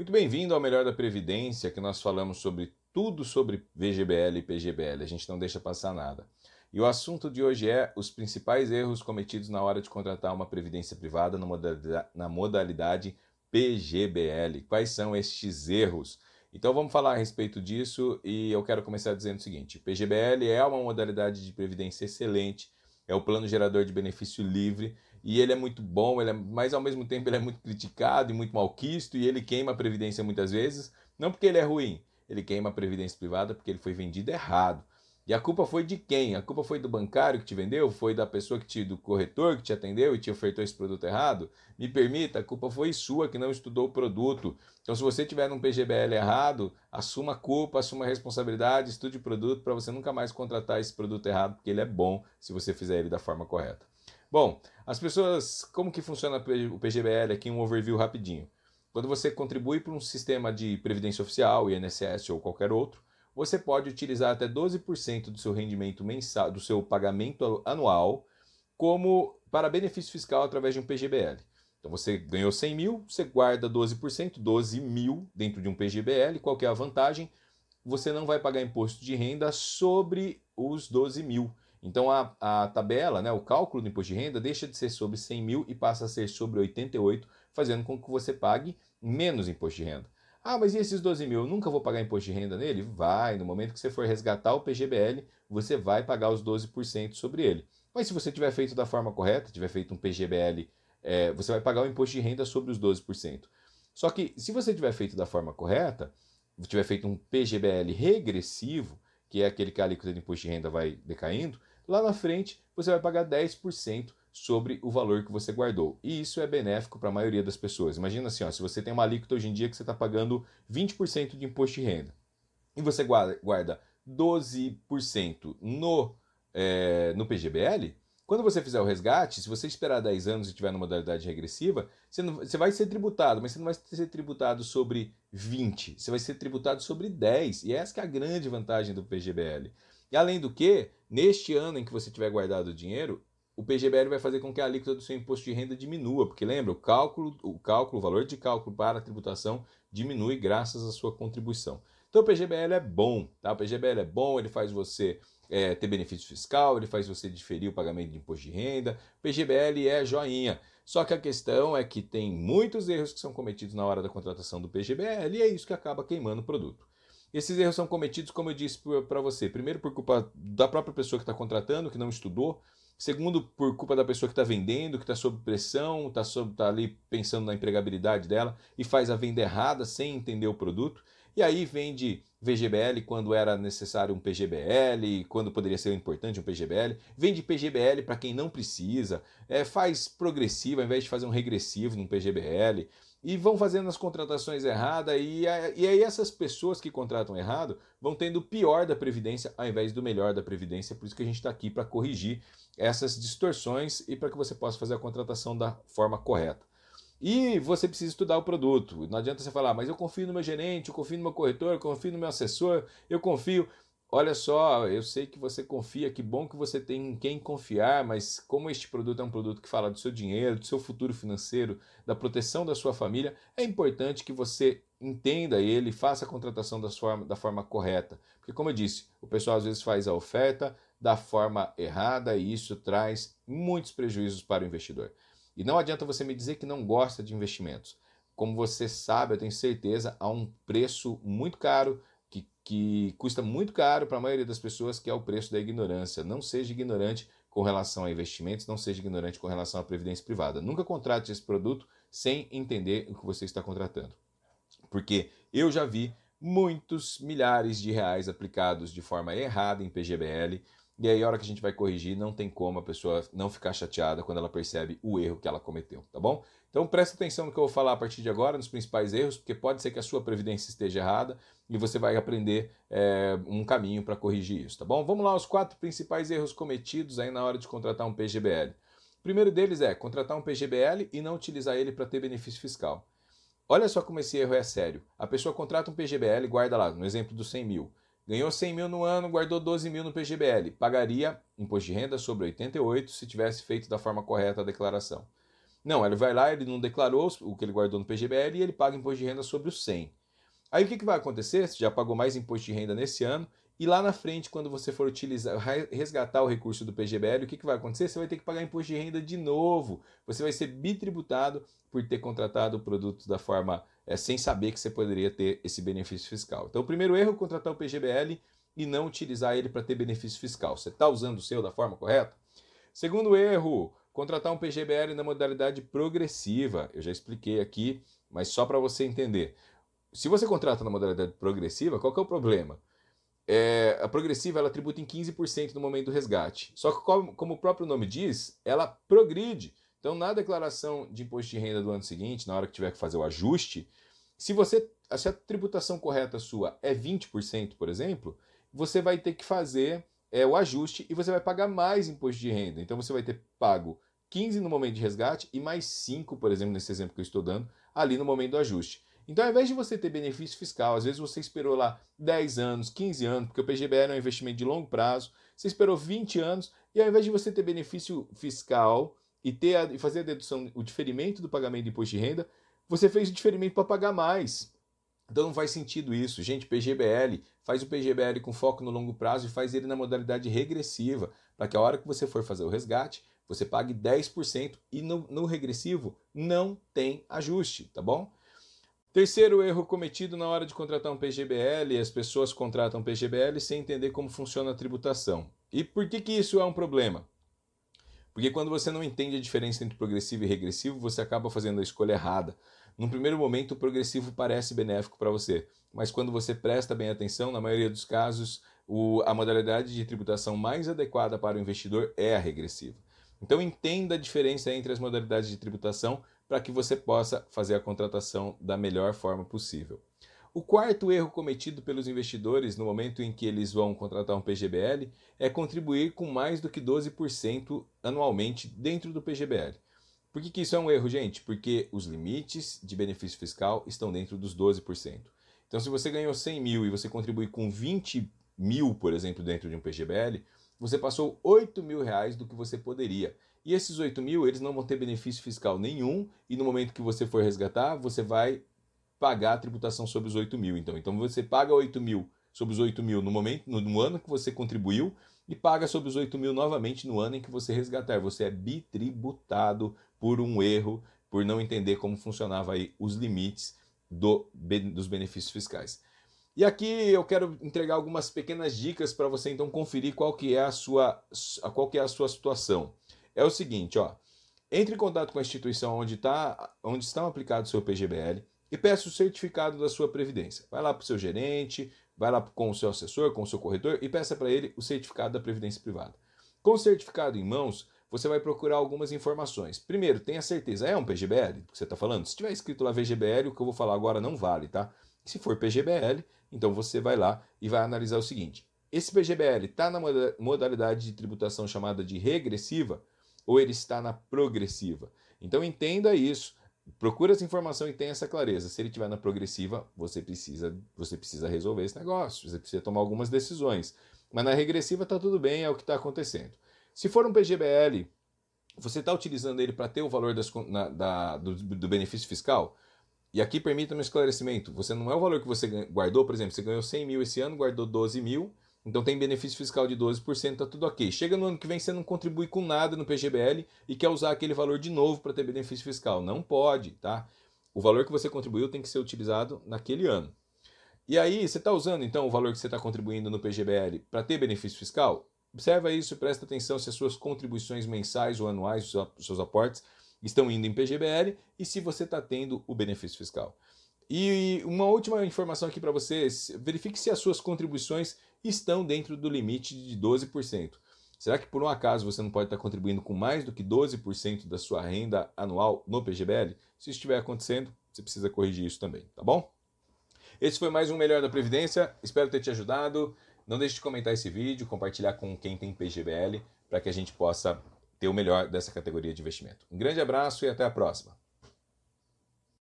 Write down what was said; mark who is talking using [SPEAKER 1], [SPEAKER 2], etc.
[SPEAKER 1] Muito bem-vindo ao Melhor da Previdência, que nós falamos sobre tudo sobre VGBL e PGBL. A gente não deixa passar nada. E o assunto de hoje é os principais erros cometidos na hora de contratar uma previdência privada na modalidade PGBL. Quais são estes erros? Então vamos falar a respeito disso e eu quero começar dizendo o seguinte: PGBL é uma modalidade de previdência excelente, é o plano gerador de benefício livre e ele é muito bom, ele é, mas ao mesmo tempo ele é muito criticado e muito malquisto e ele queima a previdência muitas vezes, não porque ele é ruim, ele queima a previdência privada porque ele foi vendido errado. E a culpa foi de quem? A culpa foi do bancário que te vendeu? Foi da pessoa que te, do corretor que te atendeu e te ofertou esse produto errado? Me permita, a culpa foi sua que não estudou o produto. Então, se você tiver num PGBL errado, assuma a culpa, assuma a responsabilidade, estude o produto para você nunca mais contratar esse produto errado, porque ele é bom se você fizer ele da forma correta. Bom, as pessoas, como que funciona o PGBL aqui, um overview rapidinho. Quando você contribui para um sistema de previdência oficial, INSS ou qualquer outro, você pode utilizar até 12% do seu rendimento mensal, do seu pagamento anual, como para benefício fiscal através de um PGBL. Então você ganhou 100 mil, você guarda 12%, 12 mil dentro de um PGBL. Qual é a vantagem? Você não vai pagar imposto de renda sobre os 12 mil. Então a, a tabela, né, o cálculo do imposto de renda deixa de ser sobre 100 mil e passa a ser sobre 88, fazendo com que você pague menos imposto de renda. Ah, mas e esses 12 mil? Eu nunca vou pagar imposto de renda nele? Vai, no momento que você for resgatar o PGBL, você vai pagar os 12% sobre ele. Mas se você tiver feito da forma correta, tiver feito um PGBL, é, você vai pagar o imposto de renda sobre os 12%. Só que se você tiver feito da forma correta, tiver feito um PGBL regressivo, que é aquele que a alíquota de imposto de renda vai decaindo, lá na frente você vai pagar 10% sobre o valor que você guardou. E isso é benéfico para a maioria das pessoas. Imagina assim, ó, se você tem uma alíquota hoje em dia que você está pagando 20% de imposto de renda e você guarda 12% no, é, no PGBL, quando você fizer o resgate, se você esperar 10 anos e tiver na modalidade regressiva, você, não, você vai ser tributado, mas você não vai ser tributado sobre 20, você vai ser tributado sobre 10. E essa é a grande vantagem do PGBL. E além do que, neste ano em que você tiver guardado o dinheiro, o PGBL vai fazer com que a alíquota do seu imposto de renda diminua, porque lembra, o cálculo, o cálculo, o valor de cálculo para a tributação diminui graças à sua contribuição. Então o PGBL é bom, tá? O PGBL é bom, ele faz você é, ter benefício fiscal, ele faz você diferir o pagamento de imposto de renda. O PGBL é joinha. Só que a questão é que tem muitos erros que são cometidos na hora da contratação do PGBL e é isso que acaba queimando o produto. Esses erros são cometidos, como eu disse para você, primeiro por culpa da própria pessoa que está contratando, que não estudou, Segundo, por culpa da pessoa que está vendendo, que está sob pressão, está tá ali pensando na empregabilidade dela e faz a venda errada sem entender o produto. E aí vende VGBL quando era necessário um PGBL, quando poderia ser importante um PGBL. Vende PGBL para quem não precisa. É, faz progressivo ao invés de fazer um regressivo num PGBL e vão fazendo as contratações erradas, e, e aí essas pessoas que contratam errado vão tendo o pior da Previdência ao invés do melhor da Previdência, por isso que a gente está aqui para corrigir essas distorções e para que você possa fazer a contratação da forma correta. E você precisa estudar o produto. Não adianta você falar, mas eu confio no meu gerente, eu confio no meu corretor, eu confio no meu assessor, eu confio. Olha só, eu sei que você confia, que bom que você tem em quem confiar, mas como este produto é um produto que fala do seu dinheiro, do seu futuro financeiro, da proteção da sua família, é importante que você entenda ele, faça a contratação da forma, da forma correta. Porque, como eu disse, o pessoal às vezes faz a oferta da forma errada e isso traz muitos prejuízos para o investidor. E não adianta você me dizer que não gosta de investimentos. Como você sabe, eu tenho certeza, há um preço muito caro que, que custa muito caro para a maioria das pessoas, que é o preço da ignorância. Não seja ignorante com relação a investimentos, não seja ignorante com relação à previdência privada. Nunca contrate esse produto sem entender o que você está contratando. Porque eu já vi muitos milhares de reais aplicados de forma errada em PGBL e aí, a hora que a gente vai corrigir, não tem como a pessoa não ficar chateada quando ela percebe o erro que ela cometeu, tá bom? Então presta atenção no que eu vou falar a partir de agora, nos principais erros, porque pode ser que a sua previdência esteja errada e você vai aprender é, um caminho para corrigir isso, tá bom? Vamos lá, os quatro principais erros cometidos aí na hora de contratar um PGBL. O primeiro deles é contratar um PGBL e não utilizar ele para ter benefício fiscal. Olha só como esse erro é sério. A pessoa contrata um PGBL, guarda lá, no exemplo dos 100 mil. Ganhou 100 mil no ano, guardou 12 mil no PGBL. Pagaria imposto de renda sobre 88 se tivesse feito da forma correta a declaração. Não, ele vai lá, ele não declarou o que ele guardou no PGBL e ele paga imposto de renda sobre os 100. Aí o que, que vai acontecer? Você já pagou mais imposto de renda nesse ano e lá na frente, quando você for utilizar, resgatar o recurso do PGBL, o que, que vai acontecer? Você vai ter que pagar imposto de renda de novo. Você vai ser bitributado por ter contratado o produto da forma é, sem saber que você poderia ter esse benefício fiscal. Então, o primeiro erro é contratar o PGBL e não utilizar ele para ter benefício fiscal. Você está usando o seu da forma correta? Segundo erro, contratar um PGBL na modalidade progressiva. Eu já expliquei aqui, mas só para você entender. Se você contrata na modalidade progressiva, qual é o problema? É, a progressiva ela tributa em 15% no momento do resgate. Só que, como, como, o próprio nome diz, ela progride. Então, na declaração de imposto de renda do ano seguinte, na hora que tiver que fazer o ajuste, se você se a tributação correta sua é 20%, por exemplo, você vai ter que fazer é, o ajuste e você vai pagar mais imposto de renda. Então, você vai ter pago 15 no momento de resgate e mais 5, por exemplo, nesse exemplo que eu estou dando, ali no momento do ajuste. Então, ao invés de você ter benefício fiscal, às vezes você esperou lá 10 anos, 15 anos, porque o PGBL é um investimento de longo prazo, você esperou 20 anos, e ao invés de você ter benefício fiscal e, ter a, e fazer a dedução, o diferimento do pagamento de imposto de renda, você fez o diferimento para pagar mais. Então não faz sentido isso. Gente, PGBL, faz o PGBL com foco no longo prazo e faz ele na modalidade regressiva, para que a hora que você for fazer o resgate, você pague 10% e no, no regressivo não tem ajuste, tá bom? Terceiro erro cometido na hora de contratar um PGBL, as pessoas contratam PGBL sem entender como funciona a tributação. E por que, que isso é um problema? Porque quando você não entende a diferença entre progressivo e regressivo, você acaba fazendo a escolha errada. Num primeiro momento, o progressivo parece benéfico para você, mas quando você presta bem atenção, na maioria dos casos, o, a modalidade de tributação mais adequada para o investidor é a regressiva. Então entenda a diferença entre as modalidades de tributação para que você possa fazer a contratação da melhor forma possível. O quarto erro cometido pelos investidores no momento em que eles vão contratar um PGBL é contribuir com mais do que 12% anualmente dentro do PGBL. Por que, que isso é um erro, gente? Porque os limites de benefício fiscal estão dentro dos 12%. Então, se você ganhou 100 mil e você contribui com 20 mil, por exemplo, dentro de um PGBL, você passou 8 mil reais do que você poderia. E esses 8 mil, eles não vão ter benefício fiscal nenhum, e no momento que você for resgatar, você vai pagar a tributação sobre os 8 mil. Então, então você paga 8 mil sobre os 8 mil no momento, no, no ano que você contribuiu, e paga sobre os 8 mil novamente no ano em que você resgatar. Você é bitributado por um erro, por não entender como funcionava aí os limites do, dos benefícios fiscais. E aqui eu quero entregar algumas pequenas dicas para você então conferir qual que é a sua qual que é a sua situação é o seguinte, ó. Entre em contato com a instituição onde, tá, onde estão aplicados o seu PGBL e peça o certificado da sua previdência. Vai lá para o seu gerente, vai lá com o seu assessor, com o seu corretor e peça para ele o certificado da previdência privada. Com o certificado em mãos, você vai procurar algumas informações. Primeiro, tenha certeza, é um PGBL que você está falando? Se tiver escrito lá VGBL, o que eu vou falar agora não vale, tá? Se for PGBL, então você vai lá e vai analisar o seguinte: esse PGBL está na modalidade de tributação chamada de regressiva? ou ele está na progressiva. Então entenda isso. Procura essa informação e tenha essa clareza. Se ele estiver na progressiva, você precisa, você precisa resolver esse negócio, você precisa tomar algumas decisões. Mas na regressiva está tudo bem, é o que está acontecendo. Se for um PGBL, você está utilizando ele para ter o valor das, na, da, do, do benefício fiscal? E aqui permita um esclarecimento: você não é o valor que você guardou, por exemplo, você ganhou 100 mil esse ano, guardou 12 mil, então tem benefício fiscal de 12%, tá tudo ok. Chega no ano que vem, você não contribui com nada no PGBL e quer usar aquele valor de novo para ter benefício fiscal. Não pode, tá? O valor que você contribuiu tem que ser utilizado naquele ano. E aí, você está usando então o valor que você está contribuindo no PGBL para ter benefício fiscal? Observa isso e presta atenção se as suas contribuições mensais ou anuais, os seus aportes, estão indo em PGBL e se você está tendo o benefício fiscal. E uma última informação aqui para vocês: verifique se as suas contribuições estão dentro do limite de 12%. Será que por um acaso você não pode estar contribuindo com mais do que 12% da sua renda anual no PGBL? Se estiver acontecendo, você precisa corrigir isso também, tá bom? Esse foi mais um Melhor da Previdência, espero ter te ajudado. Não deixe de comentar esse vídeo, compartilhar com quem tem PGBL, para que a gente possa ter o melhor dessa categoria de investimento. Um grande abraço e até a próxima.